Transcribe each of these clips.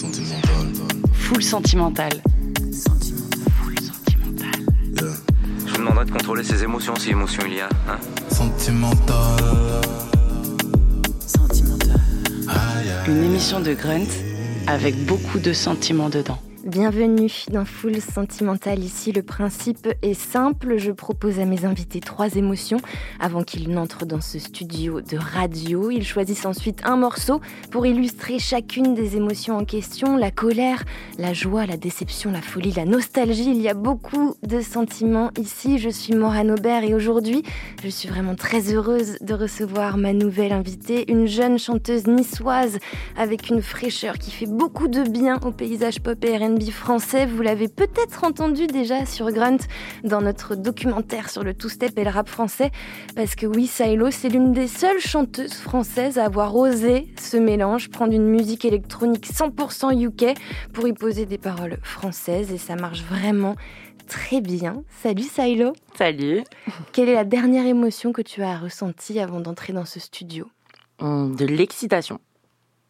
Sentimental. Full sentimental. Full sentimental. Yeah. Je vous demanderai de contrôler ses émotions si émotion il y a. Hein Sentimental. Aïe, aïe. Une émission de Grunt avec beaucoup de sentiments dedans. Bienvenue dans Full Sentimental. Ici, le principe est simple. Je propose à mes invités trois émotions avant qu'ils n'entrent dans ce studio de radio. Ils choisissent ensuite un morceau pour illustrer chacune des émotions en question. La colère, la joie, la déception, la folie, la nostalgie. Il y a beaucoup de sentiments ici. Je suis Morane Aubert et aujourd'hui, je suis vraiment très heureuse de recevoir ma nouvelle invitée, une jeune chanteuse niçoise avec une fraîcheur qui fait beaucoup de bien au paysage pop et R&B français. Vous l'avez peut-être entendu déjà sur Grunt dans notre documentaire sur le two-step et le rap français. Parce que oui, Silo, c'est l'une des seules chanteuses françaises à avoir osé ce mélange, prendre une musique électronique 100% UK pour y poser des paroles françaises. Et ça marche vraiment très bien. Salut Silo. Salut. Quelle est la dernière émotion que tu as ressentie avant d'entrer dans ce studio? Hum, De l'excitation,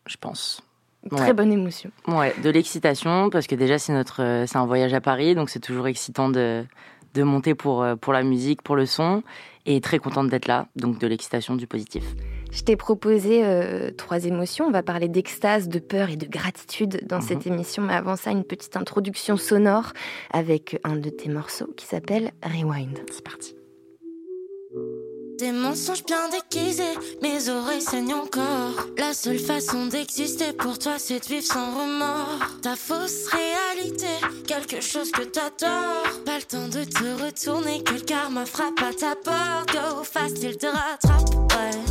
je pense. Très Ouais. bonne émotion. Ouais, de l'excitation parce que déjà c'est notre, euh, c'est un voyage à Paris, donc c'est toujours excitant de de monter pour euh, pour la musique, pour le son, et très contente d'être là, donc de l'excitation, du positif. Je t'ai proposé euh, trois émotions. On va parler d'extase, de peur et de gratitude dans Mhm. cette émission. Mais avant ça, une petite introduction sonore avec un de tes morceaux qui s'appelle Rewind. C'est parti. Des mensonges bien déguisés, mes oreilles saignent encore. La seule façon d'exister pour toi, c'est de vivre sans remords. Ta fausse réalité, quelque chose que t'adores. Pas le temps de te retourner, que le frappe à ta porte. Go fast, il te rattrape.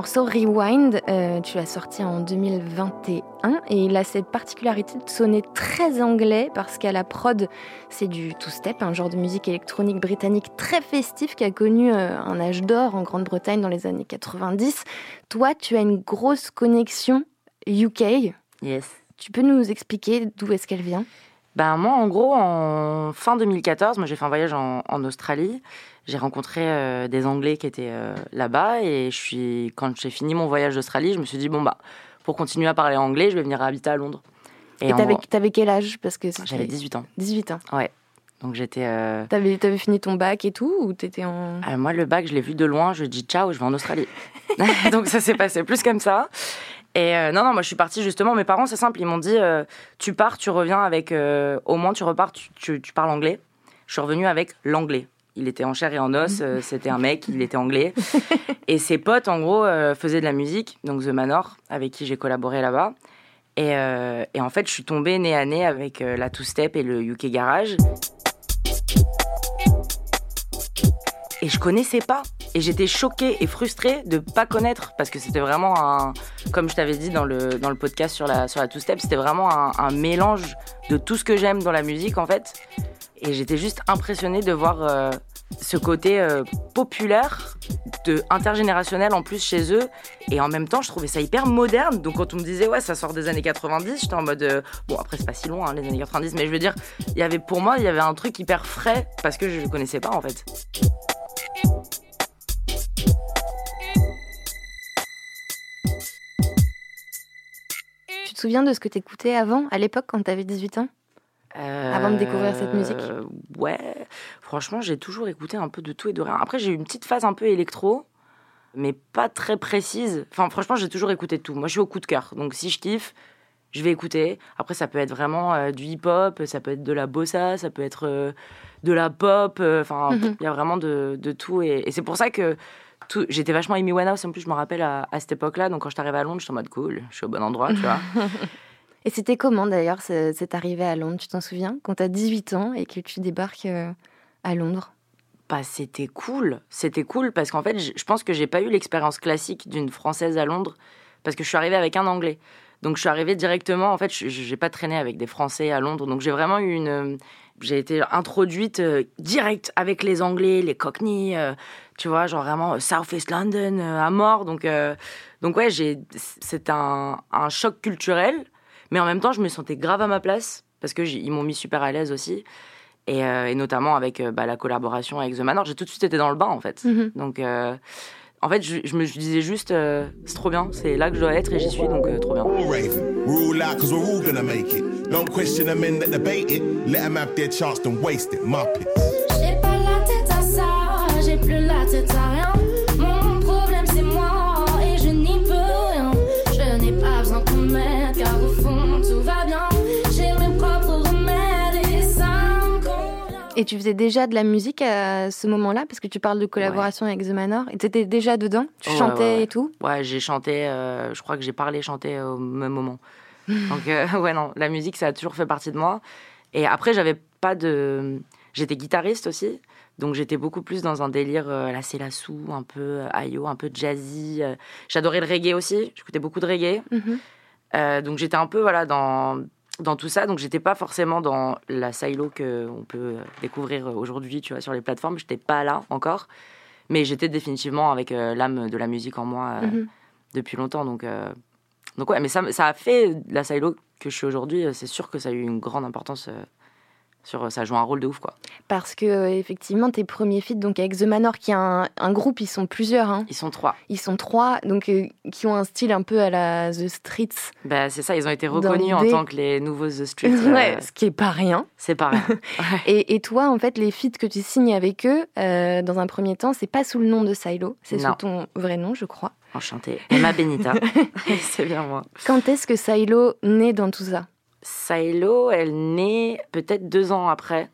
Morceau Rewind, euh, tu l'as sorti en 2021 et il a cette particularité de sonner très anglais parce qu'à la prod, c'est du two-step, un genre de musique électronique britannique très festif qui a connu euh, un âge d'or en Grande-Bretagne dans les années 90. Toi, tu as une grosse connexion UK. Yes. Tu peux nous expliquer d'où est-ce qu'elle vient? Ben moi, en gros, en fin 2014, moi j'ai fait un voyage en, en Australie. J'ai rencontré euh, des Anglais qui étaient euh, là-bas et je suis, quand j'ai fini mon voyage d'Australie, je me suis dit bon bah pour continuer à parler anglais, je vais venir habiter à Londres. Et t'avais, gros, quel âge? Parce que j'avais 18 ans. 18 ans. Donc j'étais. euh, T'avais, t'avais fini ton bac et tout ou t'étais en... moi, le bac, je l'ai vu de loin. Je dis ciao, je vais en Australie. Donc ça s'est passé plus comme ça. Et euh, non, non, moi je suis partie justement. Mes parents, c'est simple, ils m'ont dit euh, tu pars, tu reviens avec. euh, au moins, tu repars, tu, tu- tu parles anglais. Je suis revenue avec l'anglais. Il était en chair et en os. euh, C'était un mec, il était anglais. Et ses potes, en gros, euh, faisaient de la musique. Donc The Manor, avec qui j'ai collaboré là-bas. Et, euh, et en fait, je suis tombée nez à nez avec la Two Step et le UK Garage. Et je connaissais pas. Et j'étais choquée et frustrée de pas connaître parce que c'était vraiment un, comme je t'avais dit dans le, dans le podcast sur la, sur la Two Step, c'était vraiment un, un mélange de tout ce que j'aime dans la musique en fait. Et j'étais juste impressionnée de voir euh, ce côté euh, populaire, de intergénérationnel en plus chez eux. Et en même temps, je trouvais ça hyper moderne. Donc quand on me disait, ouais, ça sort des années 90, j'étais en mode, euh, bon, après, c'est pas si loin, hein, les années 90, mais je veux dire, il y avait, pour moi, il y avait un truc hyper frais parce que je le connaissais pas en fait. Tu te souviens de ce que t'écoutais avant, à l'époque, quand t'avais 18 ans? Avant de découvrir cette musique Euh, Ouais, franchement, j'ai toujours écouté un peu de tout et de rien. Après, j'ai eu une petite phase un peu électro, mais pas très précise. Enfin, franchement, j'ai toujours écouté tout. Moi, je suis au coup de cœur. Donc, si je kiffe, je vais écouter. Après, ça peut être vraiment euh, du hip-hop, ça peut être de la bossa, ça peut être euh, de la pop. euh, Enfin, il Mhm. y a vraiment de, de tout. Et, et c'est pour ça que j'étais vachement Amy Winehouse. En plus, je me rappelle à, à cette époque-là. Donc, quand je suis arrivée à Londres, j'étais en mode cool, je suis au bon endroit, tu vois. Et c'était comment d'ailleurs ce- cette arrivée à Londres Tu t'en souviens? Quand t'as 18 ans et que tu débarques euh, à Londres? Bah, c'était cool. C'était cool parce qu'en fait, je pense que j'ai pas eu l'expérience classique d'une Française à Londres parce que je suis arrivée avec un Anglais. Donc, je suis arrivée directement. En fait, je j'ai pas traîné avec des Français à Londres. Donc, j'ai vraiment eu une. J'ai été introduite euh, direct avec les Anglais, les Cockney, euh, tu vois, genre vraiment South East London à mort. Donc, donc ouais. C'est un choc culturel, mais en même temps, je me sentais grave à ma place parce que ils m'ont mis super à l'aise aussi. Et, euh, et notamment avec euh, bah, la collaboration avec The Manor, j'ai tout de suite été dans le bain en fait. Mhm. Donc euh, en fait, je, je me disais juste, euh, c'est trop bien, c'est là que je dois être et j'y suis, donc euh, trop bien. all rave. We're all out cause we're all gonna make it. Don't question the men that debate it. Let them have their chance, don't waste it. Muppets. J'ai pas la tête à ça, j'ai plus la tête à rien. Et tu faisais déjà de la musique à ce moment-là Parce que tu parles de collaboration avec The Manor. Et t'étais déjà dedans? Tu chantais ouais, ouais. et tout? Ouais, j'ai chanté, euh, je crois que j'ai parlé, chanté au même moment. Donc euh, ouais, non, la musique, ça a toujours fait partie de moi. Et après, j'avais pas de... J'étais guitariste aussi. Donc j'étais beaucoup plus dans un délire euh, la Célassou, un peu euh, ayo, un peu jazzy. J'adorais le reggae aussi, j'écoutais beaucoup de reggae. Mhm. Euh, donc j'étais un peu voilà dans dans tout ça. Donc j'étais pas forcément dans la silo que on peut découvrir aujourd'hui, tu vois, sur les plateformes. J'étais pas là encore, mais j'étais définitivement avec euh, l'âme de la musique en moi euh, Mhm. depuis longtemps. Donc euh, donc ouais, mais ça ça a fait la silo que je suis aujourd'hui. euh, C'est sûr que ça a eu une grande importance. Euh, sur, ça joue un rôle de ouf quoi. Parce que euh, effectivement, tes premiers feats, donc avec The Manor, qui est un, un groupe, ils sont plusieurs, hein. Ils sont trois. ils sont trois, donc euh, qui ont un style un peu à la The Streets, Bah, c'est ça, ils ont été reconnus en tant que les nouveaux The Streets. euh, ouais, ce qui est pas rien. C'est pas rien. Et, et toi, en fait, les feats que tu signes avec eux, euh, dans un premier temps, c'est pas sous le nom de Silo, c'est sous ton vrai nom, je crois. Enchantée. Emma Benita. c'est bien moi. Quand est-ce que Silo naît dans tout ça? Silo, elle naît peut-être deux ans après.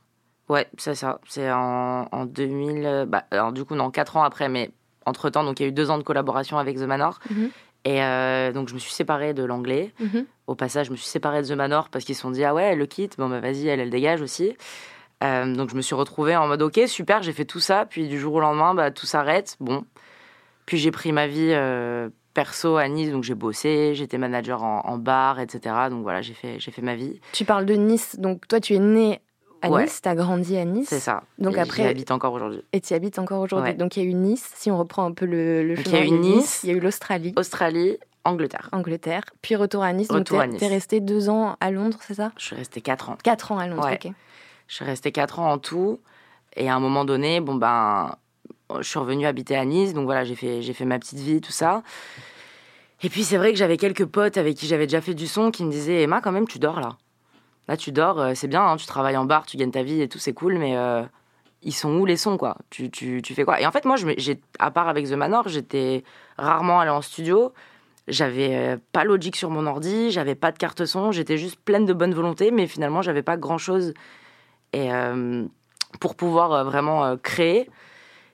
Ouais, c'est ça. C'est en, en 2000. euh, Bah, alors, du coup, non, quatre ans après, mais entre temps, donc il y a eu deux ans de collaboration avec The Manor. Mhm. Et euh, donc, je me suis séparée de l'anglais. Mhm. Au passage, je me suis séparée de The Manor parce qu'ils se sont dit, ah ouais, elle le quitte. Bon, bah vas-y, elle, elle dégage aussi. Euh, donc, je me suis retrouvée en mode, ok, super, j'ai fait tout ça. Puis, du jour au lendemain, bah, tout s'arrête. Bon. Puis, j'ai pris ma vie euh, perso à Nice. Donc, j'ai bossé. J'étais manager en, en bar, etc. Donc, voilà, j'ai fait, j'ai fait ma vie. Tu parles de Nice, donc toi, tu es né à Ouais. Nice, tu as grandi à Nice. C'est ça. Donc Et après- J'y habite encore aujourd'hui. Et tu y habites encore aujourd'hui. Ouais. Donc il y a eu Nice, si on reprend un peu le, le Donc, il y chemin a eu Nice. il y a eu l'Australie, Australie, Angleterre. Angleterre, puis retour à Nice. Retour donc à t'es- Nice. resté deux ans à Londres, c'est ça? Je suis restée 4 ans. Quatre ans à Londres, Ouais. ok. Je suis restée 4 ans en tout. Et à un moment donné, bon ben, je suis revenue habiter à Nice. Donc voilà, j'ai fait, j'ai fait ma petite vie, tout ça. Et puis c'est vrai que j'avais quelques potes avec qui j'avais déjà fait du son qui me disaient Emma, quand même, tu dors là. Là, tu dors, euh, c'est bien, hein, tu travailles en bar, tu gagnes ta vie et tout, c'est cool, mais euh, ils sont où les sons, quoi? Tu, tu, tu fais quoi? Et en fait, moi, j'ai, à part avec The Manor, j'étais rarement allée en studio. J'avais euh, pas Logic sur mon ordi, j'avais pas de carte son, j'étais juste pleine de bonne volonté, mais finalement, j'avais pas grand chose et, euh, pour pouvoir euh, vraiment euh, créer.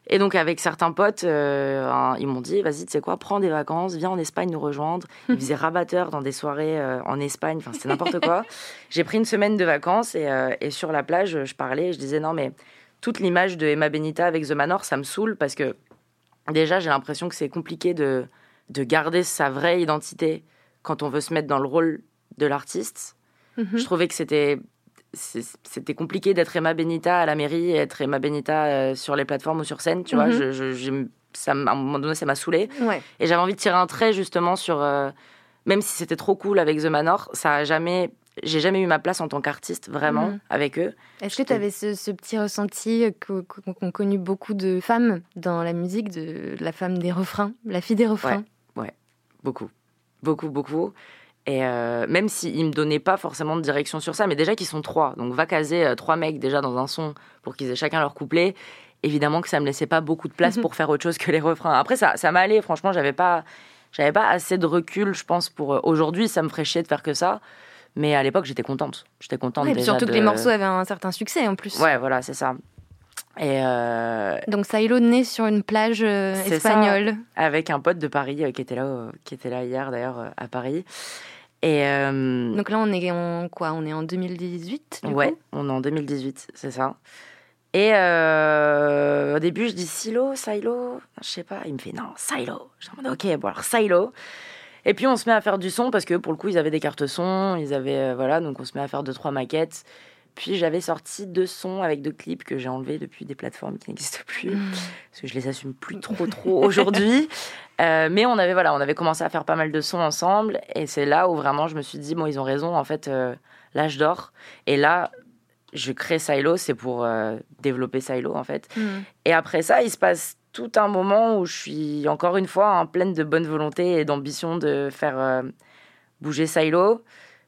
Et donc, avec certains potes, euh, ils m'ont dit vas-y, tu sais quoi, prends des vacances, viens en Espagne nous rejoindre. Ils faisaient rabatteur dans des soirées euh, en Espagne, enfin, c'était n'importe quoi. J'ai pris une semaine de vacances et, euh, et sur la plage, je parlais, je disais non, mais toute l'image de Emma Benita avec The Manor, ça me saoule parce que déjà, j'ai l'impression que c'est compliqué de, de garder sa vraie identité quand on veut se mettre dans le rôle de l'artiste. Mhm. Je trouvais que c'était c'était compliqué d'être Emma Benita à la mairie et être Emma Benita euh, sur les plateformes ou sur scène, tu vois. Mhm. Je, je- j'ai- ça, m- à un moment donné, ça m'a saoulé. Ouais. Et j'avais envie de tirer un trait justement sur. euh, même si c'était trop cool avec The Manor, ça a jamais. J'ai jamais eu ma place en tant qu'artiste vraiment Mhm. avec eux. Est-ce que tu avais ce, ce petit ressenti que- qu'ont connu beaucoup de femmes dans la musique, de la femme des refrains, la fille des refrains? Beaucoup, beaucoup, beaucoup. Et euh, même s'ils me donnaient pas forcément de direction sur ça, mais déjà qu'ils sont trois, donc va caser euh, trois mecs déjà dans un son pour qu'ils aient chacun leur couplet. Évidemment que ça me laissait pas beaucoup de place Mhm. pour faire autre chose que les refrains. Après ça, ça m'allait. Franchement, j'avais pas, j'avais pas assez de recul, je pense pour euh, aujourd'hui. Ça me ferait chier de faire que ça, mais à l'époque j'étais contente. J'étais contente. Ouais, déjà surtout que les morceaux avaient un certain succès en plus. Ouais, voilà, c'est ça. Et euh, Donc Silo né sur une plage ça. espagnole. avec un pote de Paris euh, qui était là, euh, qui était là hier d'ailleurs à Paris. Et euh, Donc là on est en quoi? On est en 2018 du ouais, coup? on est en 2018, c'est ça. Et euh, au début, je dis silo, silo, je sais pas. Il me fait non, silo. Je dis ok, bon alors silo. Et puis on se met à faire du son parce que pour le coup, ils avaient des cartes son, ils avaient euh, voilà, donc on se met à faire deux trois maquettes. Puis j'avais sorti deux sons avec deux clips que j'ai enlevés depuis des plateformes qui n'existent plus parce que je les assume plus trop trop aujourd'hui. Euh, mais on avait voilà, on avait commencé à faire pas mal de sons ensemble et c'est là où vraiment je me suis dit bon ils ont raison en fait euh, là je dors et là je crée Silo c'est pour euh, développer Silo en fait. Mhm. Et après ça il se passe tout un moment où je suis encore une fois hein, pleine de bonne volonté et d'ambition de faire bouger Silo,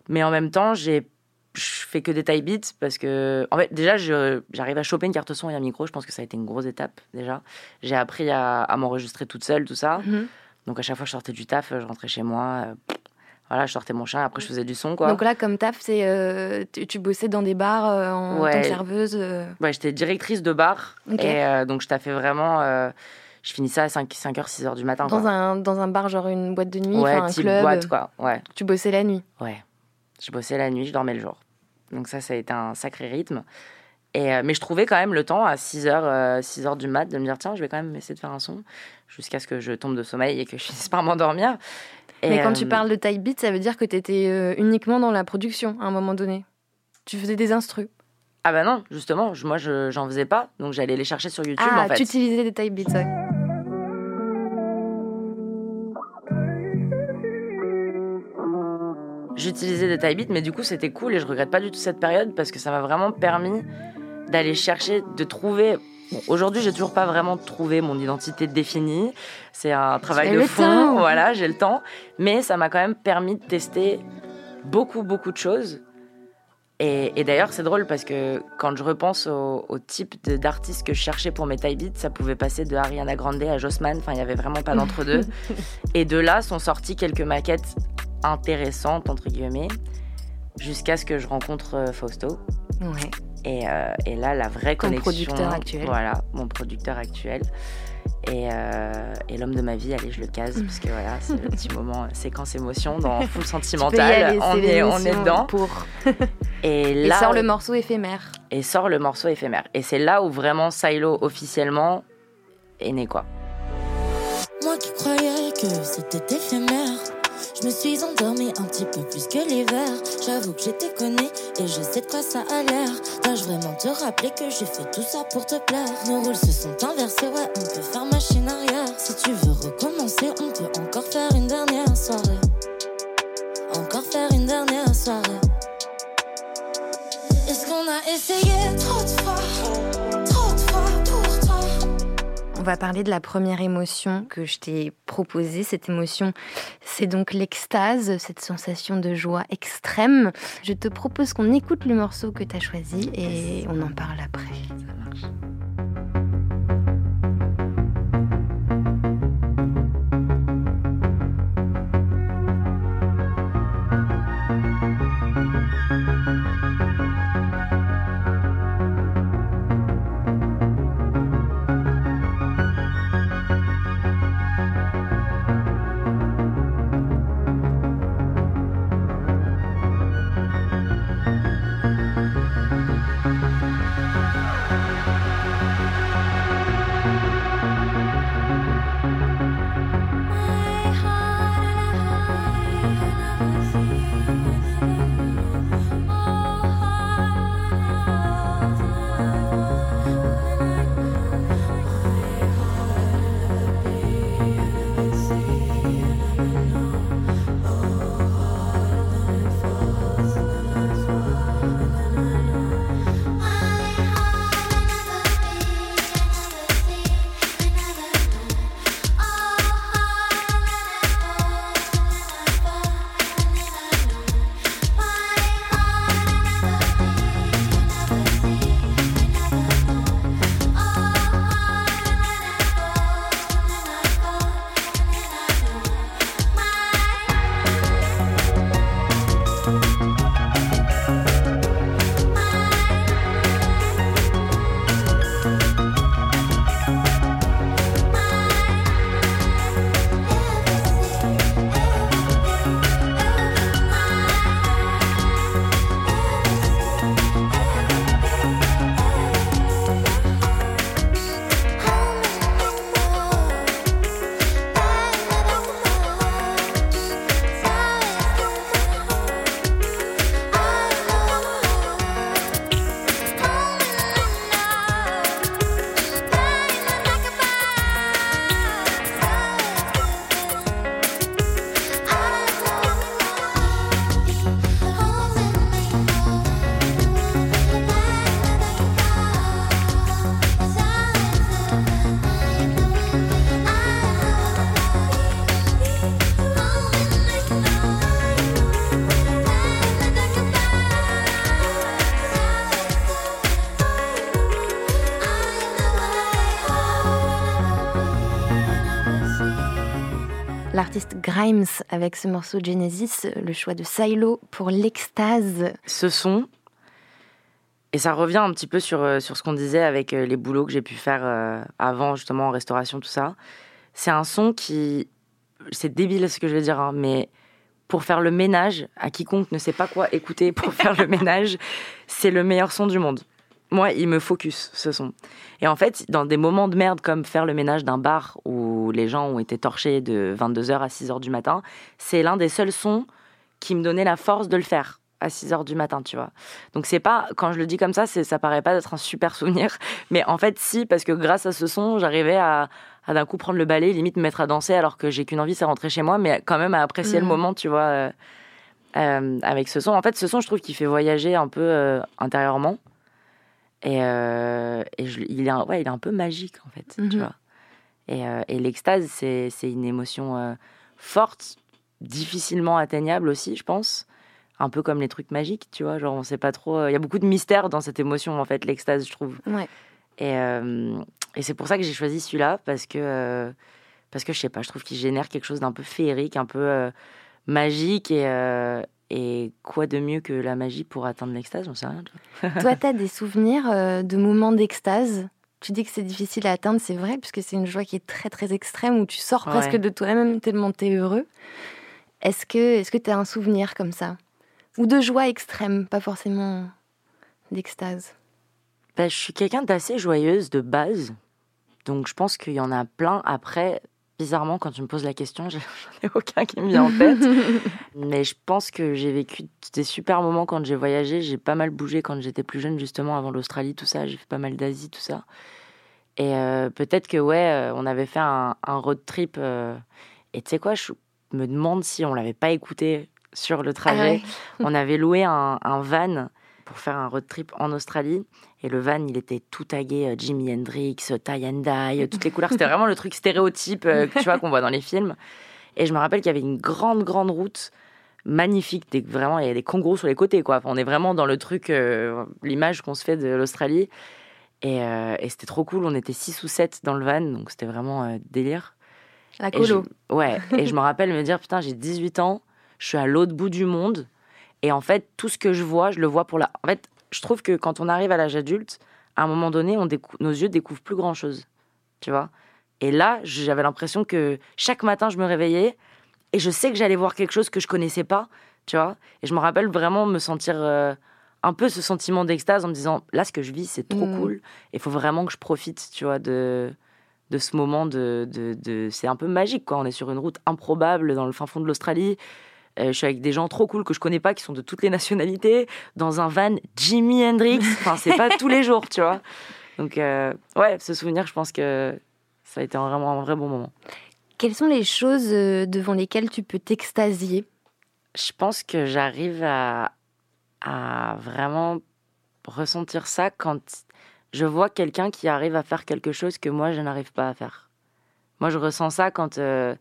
mais en même temps j'ai je fais que des taille beats parce que en fait déjà j'arrive à choper une carte son et un micro je pense que ça a été une grosse étape déjà j'ai appris à, à m'enregistrer toute seule tout ça Mhm. donc à chaque fois que je sortais du taf je rentrais chez moi euh, voilà je sortais mon chat après je faisais du son quoi Donc là comme taf c'est euh, tu, tu bossais dans des bars euh, en Ouais. tant que serveuse. ouais j'étais directrice de bar et donc je taffais vraiment je finissais à 5, 5h 6h du matin Dans quoi. un, dans un bar, genre une boîte de nuit, ouais enfin un type club. boîte quoi ouais Tu bossais la nuit. Ouais. Je bossais la nuit, je dormais le jour. Donc ça, ça a été un sacré rythme. Et, euh, mais je trouvais quand même le temps à 6h, 6 heures du mat de me dire tiens, je vais quand même essayer de faire un son jusqu'à ce que je tombe de sommeil et que je finisse par m'endormir. Et, Mais quand tu euh, parles de type beat, ça veut dire que tu étais uniquement dans la production à un moment donné. Tu faisais des instrus. Ah bah non, justement, je- moi je- j'en faisais pas, donc j'allais les chercher sur YouTube ah, en fait. tu utilisais des type beats, ouais. J'utilisais des beats, mais du coup c'était cool et je regrette pas du tout cette période parce que ça m'a vraiment permis d'aller chercher, de trouver. Bon, Aujourd'hui, j'ai toujours pas vraiment trouvé mon identité définie. C'est un travail de fond, temps. voilà, j'ai le temps. Mais ça m'a quand même permis de tester beaucoup, beaucoup de choses. Et, et d'ailleurs, c'est drôle parce que quand je repense au, au type d'artiste que je cherchais pour mes type beats, ça pouvait passer de Ariana Grande à Jossman. Enfin, il y avait vraiment pas d'entre-deux. et de là sont sorties quelques maquettes intéressantes, entre guillemets, jusqu'à ce que je rencontre euh, Fausto. Ouais. Et, euh, et là, la vraie Ton connexion. producteur actuel. Voilà, mon producteur actuel. Et, euh, et l'homme de ma vie, allez, je le case, parce que voilà, c'est le petit moment séquence émotion dans Full Sentimental. aller, on, est, on est dedans. Pour... Et Et là, sort le morceau éphémère. et sort le morceau éphémère. Et c'est là où vraiment Silo officiellement est né, quoi. Moi qui croyais que c'était éphémère. Je me suis endormie un petit peu plus que l'hiver. J'avoue que j'étais connue et je sais de quoi ça a l'air. Dois-je vraiment te rappeler que j'ai fait tout ça pour te plaire? Nos rôles se sont inversés, ouais, on peut faire machine arrière. Si tu veux recommencer, on peut encore faire une dernière soirée. Encore faire une dernière soirée. Est-ce qu'on a essayé trop de fois? Va parler de la première émotion que je t'ai proposée. Cette émotion, c'est donc l'extase, cette sensation de joie extrême. Je te propose qu'on écoute le morceau que tu as choisi et on en parle après. Grimes avec ce morceau Genesis, le choix de Silo pour l'extase. ce son, et ça revient un petit peu sur, euh, sur ce qu'on disait avec euh, les boulots que j'ai pu faire euh, avant, justement, en restauration, tout ça. C'est un son qui. C'est débile ce que je veux dire, hein, mais pour faire le ménage, à quiconque ne sait pas quoi écouter pour faire le ménage, c'est le meilleur son du monde. Moi, il me focus, ce son. Et en fait, dans des moments de merde comme faire le ménage d'un bar où les gens ont été torchés de 22h à 6h du matin, c'est l'un des seuls sons qui me donnait la force de le faire à 6h du matin, tu vois. Donc c'est pas, quand je le dis comme ça, c'est, ça paraît pas d'être un super souvenir, mais en fait si, parce que grâce à ce son, j'arrivais à, à d'un coup prendre le balai, limite me mettre à danser alors que j'ai qu'une envie, c'est rentrer chez moi, mais quand même à apprécier le Mhm. moment, tu vois, euh, euh, avec ce son. En fait, ce son, je trouve qu'il fait voyager un peu euh, intérieurement. Et, euh, et je- il, est, un- ouais, il est un peu magique, en fait, tu Mhm. vois. Et, euh, et l'extase, c'est, une émotion euh, forte, difficilement atteignable aussi, je pense. Un peu comme les trucs magiques, tu vois. Genre, on sait pas trop. Il y a beaucoup de mystère dans cette émotion, en fait, l'extase, je trouve. Ouais. Et, et c'est pour ça que j'ai choisi celui-là, parce que, parce que je sais pas, je trouve qu'il génère quelque chose d'un peu féerique, un peu magique. Et, et quoi de mieux que la magie pour atteindre l'extase? J'en sais rien. Toi, tu as des souvenirs euh, de moments d'extase? Tu dis que c'est difficile à atteindre, c'est vrai, puisque c'est une joie qui est très très extrême, où tu sors Ouais. presque de toi-même tellement tu es heureux. Est-ce que tu as un souvenir comme ça? Ou de joie extrême, pas forcément d'extase? Bah, je suis quelqu'un d'assez joyeuse de base. Donc je pense qu'il y en a plein. Après, bizarrement, quand tu me poses la question, j'en ai aucun qui me vient en tête. Mais je pense que j'ai vécu des super moments quand j'ai voyagé. J'ai pas mal bougé quand j'étais plus jeune, justement, avant l'Australie, tout ça. J'ai fait pas mal d'Asie, tout ça. Et euh, peut-être que, ouais, euh, on avait fait un, un road trip. euh, et tu sais quoi, je me demande si on l'avait pas écouté sur le trajet. ouais. On avait loué un, un van pour faire un road trip en Australie. Et le van, il était tout tagué euh, Jimi Hendrix, euh, Tie and Die, euh, toutes les couleurs. C'était vraiment le truc stéréotype euh, que tu vois qu'on voit dans les films. Et je me rappelle qu'il y avait une grande, grande route magnifique. Des, vraiment, il y a des kangourous sur les côtés. Quoi. Enfin, on est vraiment dans le truc, euh, l'image qu'on se fait de l'Australie. Et, euh, et c'était trop cool. On était 6 ou 7 dans le van, donc c'était vraiment délire. La Et je- colo. ouais, et je me rappelle me dire, putain, j'ai 18 ans, je suis à l'autre bout du monde, et en fait, tout ce que je vois, je le vois pour la... En fait, je trouve que quand on arrive à l'âge adulte, à un moment donné, on décou- nos yeux découvrent plus grand-chose, tu vois. Et là, j'avais l'impression que chaque matin, je me réveillais, et je sais que j'allais voir quelque chose que je connaissais pas, tu vois. Et je me rappelle vraiment me sentir... euh, un peu ce sentiment d'extase en me disant, là, ce que je vis, c'est trop Mm. cool, il faut vraiment que je profite, tu vois, de de ce moment de, de, de- c'est un peu magique quoi on est sur une route improbable dans le fin fond de l'Australie je suis avec des gens trop cool que je connais pas qui sont de toutes les nationalités dans un van Jimi Hendrix enfin c'est pas tous les jours tu vois donc euh, ouais ce souvenir je pense que ça a été vraiment un vrai bon moment Quelles sont les choses euh, devant lesquelles tu peux t'extasier? Je pense que j'arrive à, à vraiment ressentir ça quand je vois quelqu'un qui arrive à faire quelque chose que moi je n'arrive pas à faire. Moi je ressens ça quand, euh,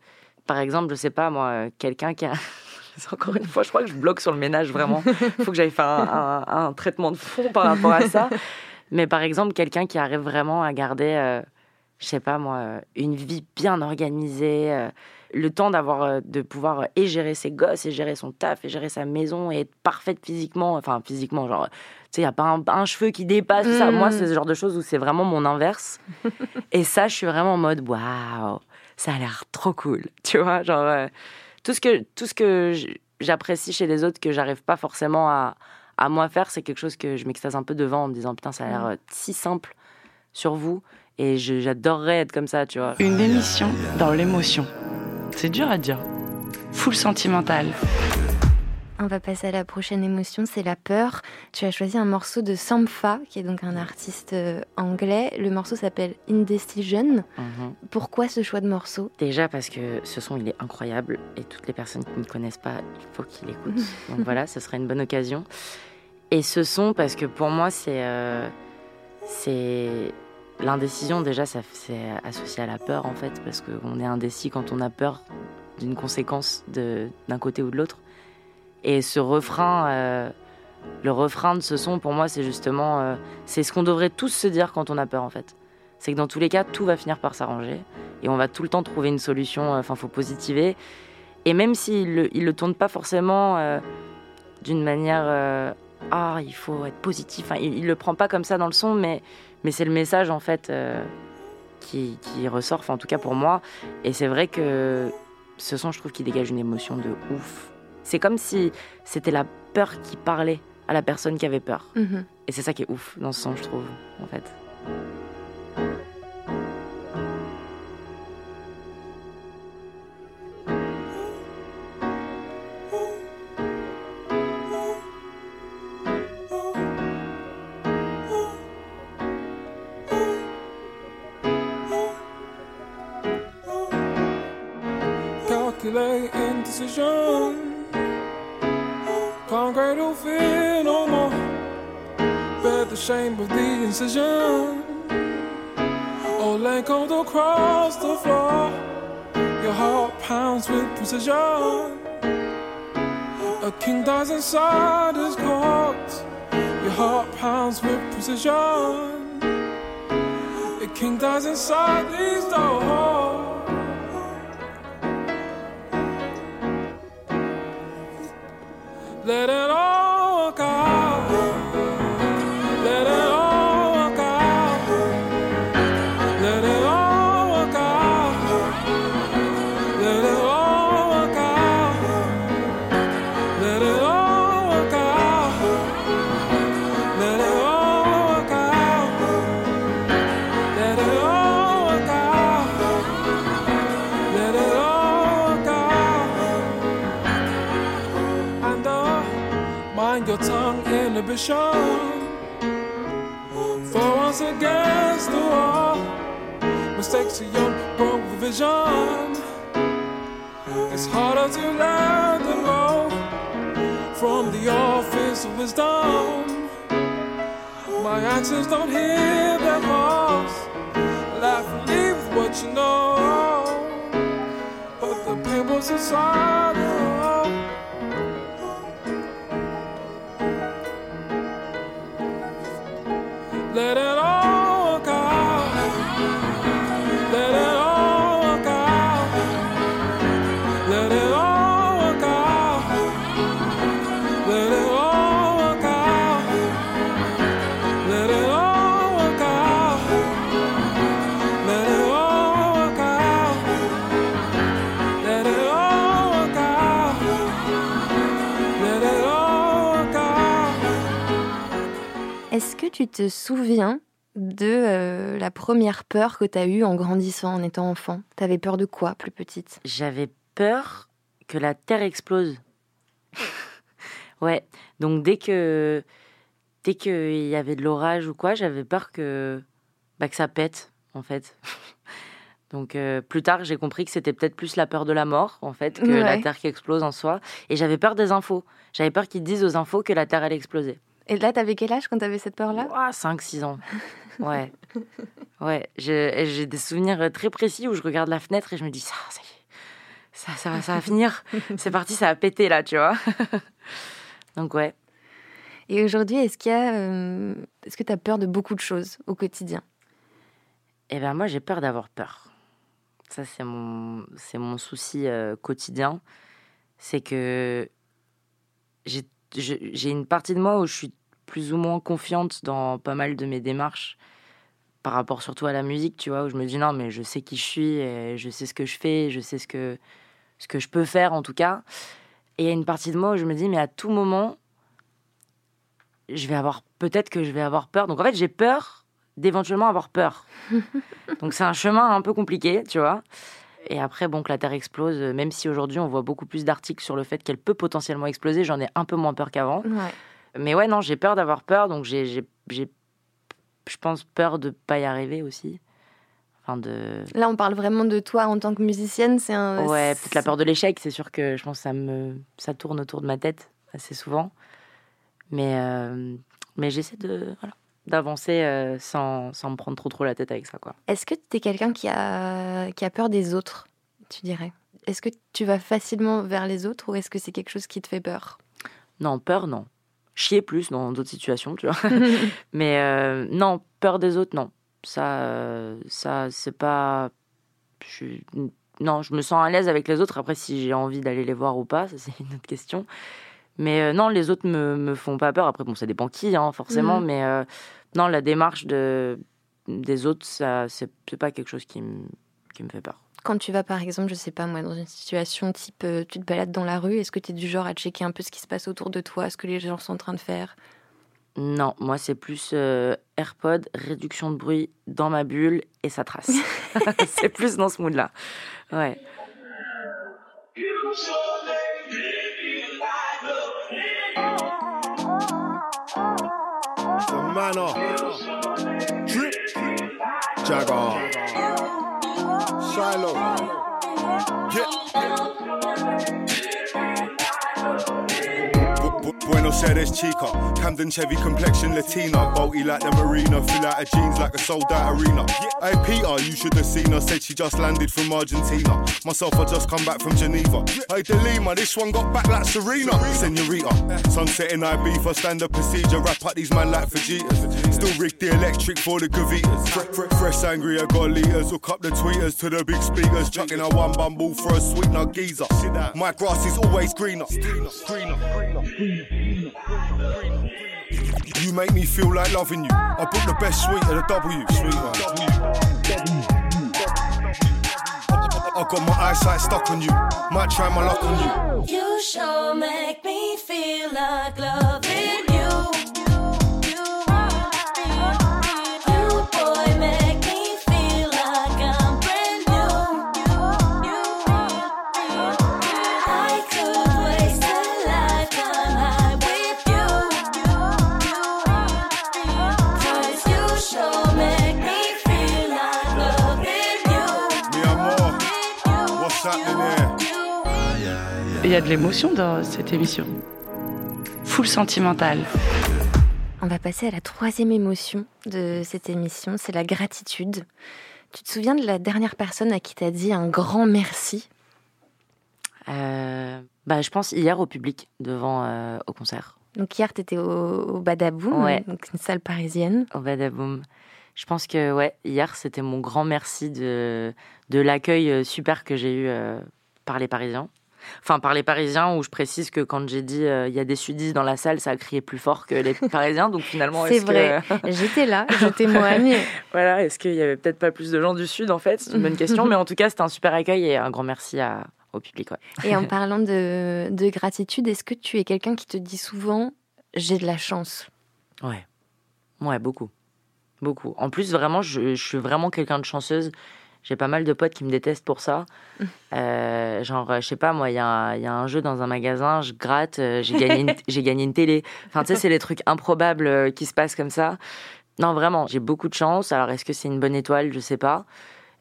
par exemple, je sais pas moi, euh, quelqu'un qui a. Encore une fois, je crois que je bloque sur le ménage vraiment. Il faut que j'aille faire un, un- un traitement de fond par rapport à ça. Mais par exemple, quelqu'un qui arrive vraiment à garder, euh, je sais pas moi, euh, une vie bien organisée, euh, le temps d'avoir, euh, de pouvoir et gérer ses gosses, et gérer son taf, et gérer sa maison, et être parfaite physiquement, enfin physiquement, genre, tu sais, il n'y a pas un, un cheveu qui dépasse, tout ça. Moi, c'est ce genre de choses où c'est vraiment mon inverse. et ça, je suis vraiment en mode, waouh, ça a l'air trop cool, tu vois, genre, euh, tout ce que, tout ce que j- j'apprécie chez les autres que j'arrive pas forcément à, à moi faire, c'est quelque chose que je m'extase un peu devant en me disant, putain, ça a l'air euh, si simple sur vous, et j'adorerais être comme ça, tu vois. Une émission dans l'émotion. C'est dur à dire. Full sentimental. On va passer à la prochaine émotion, c'est la peur. Tu as choisi un morceau de Sampha, qui est donc un artiste euh, anglais. Le morceau s'appelle Indecision. Mhm. Pourquoi ce choix de morceau? Déjà parce que ce son il est incroyable et toutes les personnes qui ne connaissent pas, il faut qu'ils l'écoutent. Donc voilà, ce serait une bonne occasion. Et ce son parce que pour moi c'est euh, c'est l'indécision déjà ça c'est associé à la peur en fait parce qu'on est indécis quand on a peur d'une conséquence de d'un côté ou de l'autre. Et ce refrain euh, le refrain de ce son pour moi c'est justement euh, c'est ce qu'on devrait tous se dire quand on a peur en fait. c'est que dans tous les cas, tout va finir par s'arranger. Et on va tout le temps trouver une solution. euh, Enfin, faut positiver. Et même s'il le, le tourne pas forcément d'une manière. ah, il faut être positif. Enfin, il, il le prend pas comme ça dans le son, mais, mais c'est le message, en fait, qui, qui ressort. En tout cas pour moi. Et c'est vrai que ce son, je trouve qu'il dégage une émotion de ouf. C'est comme si c'était la peur qui parlait à la personne qui avait peur. Mhm. Et c'est ça qui est ouf dans ce son, je trouve, en fait. Precision. A king dies inside his court. Your heart pounds with precision. A king dies inside these doors. Let it all vision. It's harder to let them go from the office of wisdom. My actions don't hear their calls. Laugh and leave what you know. But the pain was inside tu te souviens de euh, la première peur que tu as eue en grandissant, en étant enfant? T'avais peur de quoi, plus petite? J'avais peur que la Terre explose. ouais, donc dès que dès qu'il y avait de l'orage ou quoi, j'avais peur que bah, que ça pète en fait. Donc euh, plus tard, j'ai compris que c'était peut-être plus la peur de la mort en fait que la. Terre qui explose en soi. Et j'avais peur des infos. J'avais peur qu'ils disent aux infos que la Terre allait exploser. Et là, t'avais quel âge quand t'avais cette peur-là? Ouah, 5-6 ans. Ouais. Ouais. J'ai des souvenirs très précis où je regarde la fenêtre et je me dis, ça, ça va- ça va finir. C'est parti, ça va péter là, tu vois. Donc, ouais. Et aujourd'hui, est-ce qu'il y a, euh, est-ce que tu as peur de beaucoup de choses au quotidien? Eh ben moi, j'ai peur d'avoir peur. Ça, c'est mon, c'est mon souci euh, quotidien. C'est que j'ai, j'ai une partie de moi où je suis plus ou moins confiante dans pas mal de mes démarches par rapport surtout à la musique, tu vois, où je me dis non, mais je sais qui je suis, et je sais ce que je fais, je sais ce que, ce que je peux faire en tout cas. Et il y a une partie de moi où je me dis, mais à tout moment, je vais avoir, peut-être que je vais avoir peur. Donc en fait, j'ai peur d'éventuellement avoir peur. Donc c'est un chemin un peu compliqué, tu vois. Et après, bon, que la Terre explose, euh, même si aujourd'hui on voit beaucoup plus d'articles sur le fait qu'elle peut potentiellement exploser, j'en ai un peu moins peur qu'avant. Ouais. Mais ouais, non, j'ai peur d'avoir peur, donc j'ai, je pense, peur de pas y arriver aussi. Enfin, de. Là, on parle vraiment de toi en tant que musicienne. C'est un. Ouais, peut-être la peur de l'échec, c'est sûr que je pense que ça, me, ça tourne autour de ma tête assez souvent. Mais, euh, mais j'essaie de, voilà, d'avancer euh, sans, sans me prendre trop trop la tête avec ça, quoi. Est-ce que tu es quelqu'un qui a, qui a peur des autres, tu dirais? Est-ce que tu vas facilement vers les autres ou est-ce que c'est quelque chose qui te fait peur? Non, peur, non. Chier plus dans d'autres situations, tu vois. Mais euh, non, peur des autres, non. Ça, ça c'est pas. Je suis- Non, je me sens à l'aise avec les autres. Après, si j'ai envie d'aller les voir ou pas, ça c'est une autre question. Mais euh, non, les autres me, me font pas peur. Après, bon, ça dépend qui, hein, forcément. Mhm. Mais euh, non, la démarche de, des autres, ça, c'est c'est pas quelque chose qui me, qui me fait peur. Quand tu vas, par exemple, je sais pas moi, dans une situation type, euh, tu te balades dans la rue, est-ce que tu es du genre à checker un peu ce qui se passe autour de toi, ce que les gens sont en train de faire? Non, moi, c'est plus euh, AirPod, réduction de bruit dans ma bulle et ça trace. c'est plus dans ce mood-là. Ouais. line off. Drip. Jack off. Yeah. Buenos Aires chica, Camden Chevy complexion Latina, bulky like the marina, fill out her jeans like a sold out arena. Hey Peter, you should have seen her. Said she just landed from Argentina. Myself, I just come back from Geneva. Hey Delima, this one got back like Serena. Senorita, sunset in IB for standard procedure. Wrap up these man like Fajitas. Still rig the electric for the Gavitas. Fre- fre- fresh angry, I got liters. Hook up the tweeters to the big speakers. Chucking a one bumble for a sweetener geezer. My grass is always greener. You make me feel like loving you. I book the best suite of the W. Sweetheart. I got my eyesight stuck on you. Might try my luck on you. You sure make me feel like loving y a de l'émotion dans cette émission. Full sentimentale. On va passer à la troisième émotion de cette émission, c'est la gratitude. Tu te souviens de la dernière personne à qui t'as dit un grand merci? Euh, bah, je pense hier au public, devant euh, au concert, Donc hier, tu étais au, au Badaboom, Ouais. donc une salle parisienne. au Badaboom. Je pense que ouais, hier c'était mon grand merci de, de l'accueil euh, super que j'ai eu euh, par les Parisiens. Enfin, par les Parisiens, où je précise que quand j'ai dit euh, il y a des sudistes dans la salle, ça a crié plus fort que les Parisiens. Donc finalement, C'est que- vrai. J'étais là, je témoigne. Voilà, est-ce qu'il y avait peut-être pas plus de gens du Sud en fait? C'est une bonne question, mais en tout cas, c'était un super accueil et un grand merci à- au public. ouais. Et en parlant de, de gratitude, est-ce que tu es quelqu'un qui te dit souvent j'ai de la chance Ouais, ouais, beaucoup, beaucoup. En plus, vraiment, je, je suis vraiment quelqu'un de chanceuse. J'ai pas mal de potes qui me détestent pour ça. Euh, genre, je sais pas, moi, il y, a un- il y a un jeu dans un magasin, je gratte, euh, j'ai gagné, une- gagné une télé. Enfin, tu sais, c'est les trucs improbables euh, qui se passent comme ça. Non, vraiment, j'ai beaucoup de chance. Alors, est-ce que c'est une bonne étoile? Je sais pas.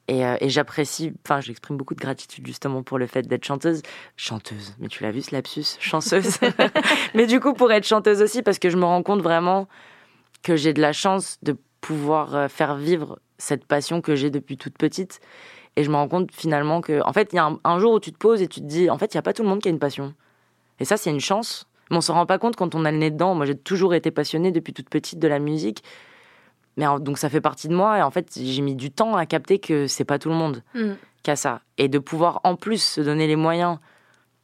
Et, euh, et j'apprécie, enfin, j'exprime beaucoup de gratitude justement pour le fait d'être chanteuse. Chanteuse, mais tu l'as vu ce lapsus? Chanceuse. mais du coup, pour être chanteuse aussi, parce que je me rends compte vraiment que j'ai de la chance de pouvoir faire vivre cette passion que j'ai depuis toute petite. Et je me rends compte finalement que, en fait, il y a un, un jour où tu te poses et tu te dis, en fait, il n'y a pas tout le monde qui a une passion. Et ça, c'est une chance. Mais on se rend pas compte quand on a le nez dedans. Moi, j'ai toujours été passionnée depuis toute petite de la musique. Mais donc, ça fait partie de moi. Et en fait, j'ai mis du temps à capter que c'est pas tout le monde Mm. qui a ça. Et de pouvoir, en plus, se donner les moyens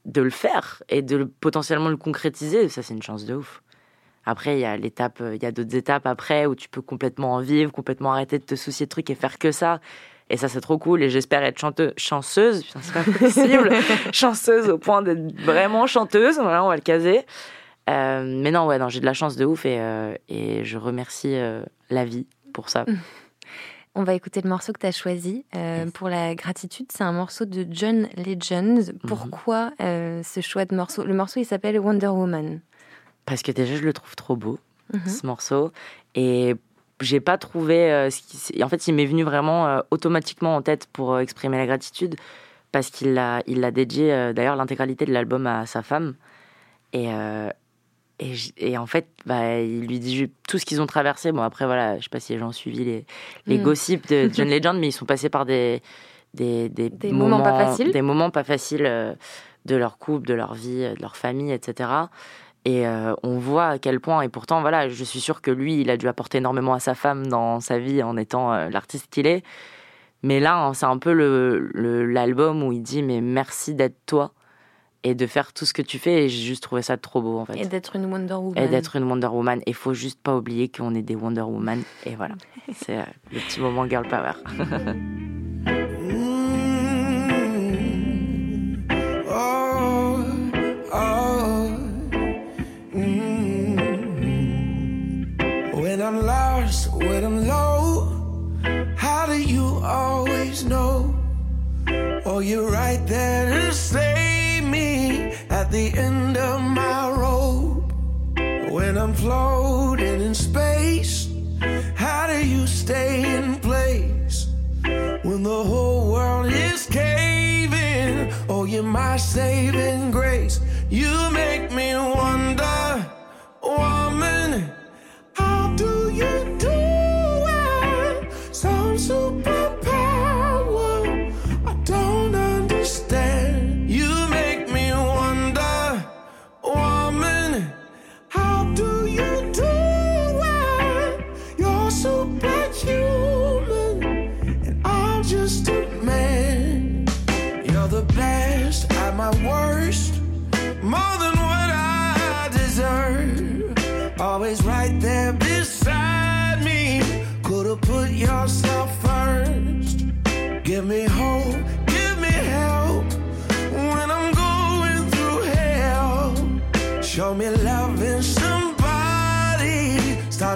de le faire et de le- potentiellement le concrétiser, ça, c'est une chance de ouf. Après, il y a l'étape, il y a d'autres étapes après où tu peux complètement en vivre, complètement arrêter de te soucier de trucs et faire que ça. Et ça, c'est trop cool. Et j'espère être chanteuse, chanceuse, putain, c'est pas possible, chanceuse au point d'être vraiment chanteuse. Voilà, on va le caser. Euh, mais non, ouais, non, j'ai de la chance de ouf et, euh, et je remercie euh, la vie pour ça. On va écouter le morceau que tu as choisi euh, Yes. pour la gratitude. C'est un morceau de John Legend. Mhm. Pourquoi euh, ce choix de morceau? Le morceau, il s'appelle Wonder Woman. Parce que déjà, je le trouve trop beau. Mhm. ce morceau. Et j'ai pas trouvé. euh, ce qui- En fait, il m'est venu vraiment euh, automatiquement en tête pour euh, exprimer la gratitude, parce qu'il a, il a dédié d'ailleurs l'intégralité de l'album à sa femme. Et, et, en fait, bah, il lui dit tout ce qu'ils ont traversé. Bon, après, voilà, je sais pas si les gens ont suivi les, les Mm. gossips de John Legend, mais ils sont passés par des, des, des, Des moments pas faciles. Des moments pas faciles de leur couple, de leur vie, de leur famille, etc. Et euh, on voit à quel point, et pourtant, voilà, je suis sûre que lui, il a dû apporter énormément à sa femme dans sa vie en étant euh, l'artiste qu'il est. Mais là, hein, c'est un peu le- le- l'album où il dit Mais merci d'être toi et de faire tout ce que tu fais. Et j'ai juste trouvé ça trop beau, en fait. Et d'être une Wonder Woman. Et d'être une Wonder Woman. Et faut juste pas oublier qu'on est des Wonder Woman. Et voilà. C'est euh, le petit moment girl power. I'm lost, when I'm low, how do you always know? Oh, you're right there to save me at the end of my rope. When I'm floating in space, how do you stay in place? When the whole world is caving, oh, you're my saving grace. You make me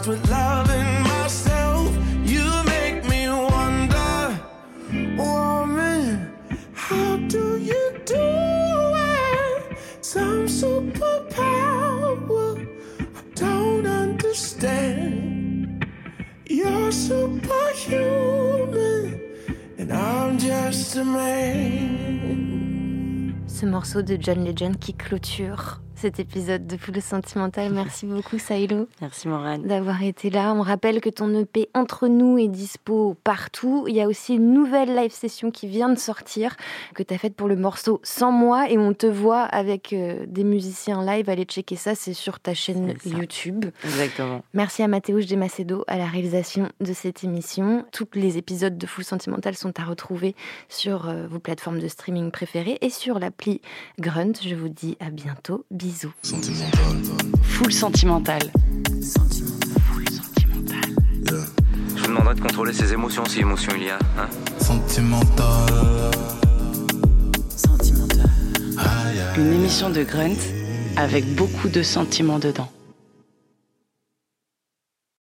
starts with loving myself. You make me wonder, woman, how do you do it? Some superpower I don't understand. You're superhuman, and I'm just a man. Ce morceau de John Legend qui clôture cet épisode de Full Sentimental. Merci beaucoup, Saïlo. Merci, Morane. d'avoir été là. On rappelle que ton EP Entre nous est dispo partout. Il y a aussi une nouvelle live session qui vient de sortir, que tu as faite pour le morceau Sans moi, et on te voit avec euh, des musiciens live. Allez checker ça, c'est sur ta chaîne. YouTube. Exactement. Merci à Mathéouche Desmacedo à la réalisation de cette émission. Tous les épisodes de Full Sentimental sont à retrouver sur euh, vos plateformes de streaming préférées et sur l'appli Grunt. Je vous dis à bientôt. Bisous. Full sentimental. Je vous demanderai de contrôler ses émotions si émotion il y a. Hein Sentimental. Aïe, aïe. Une émission de Grunt avec beaucoup de sentiments dedans.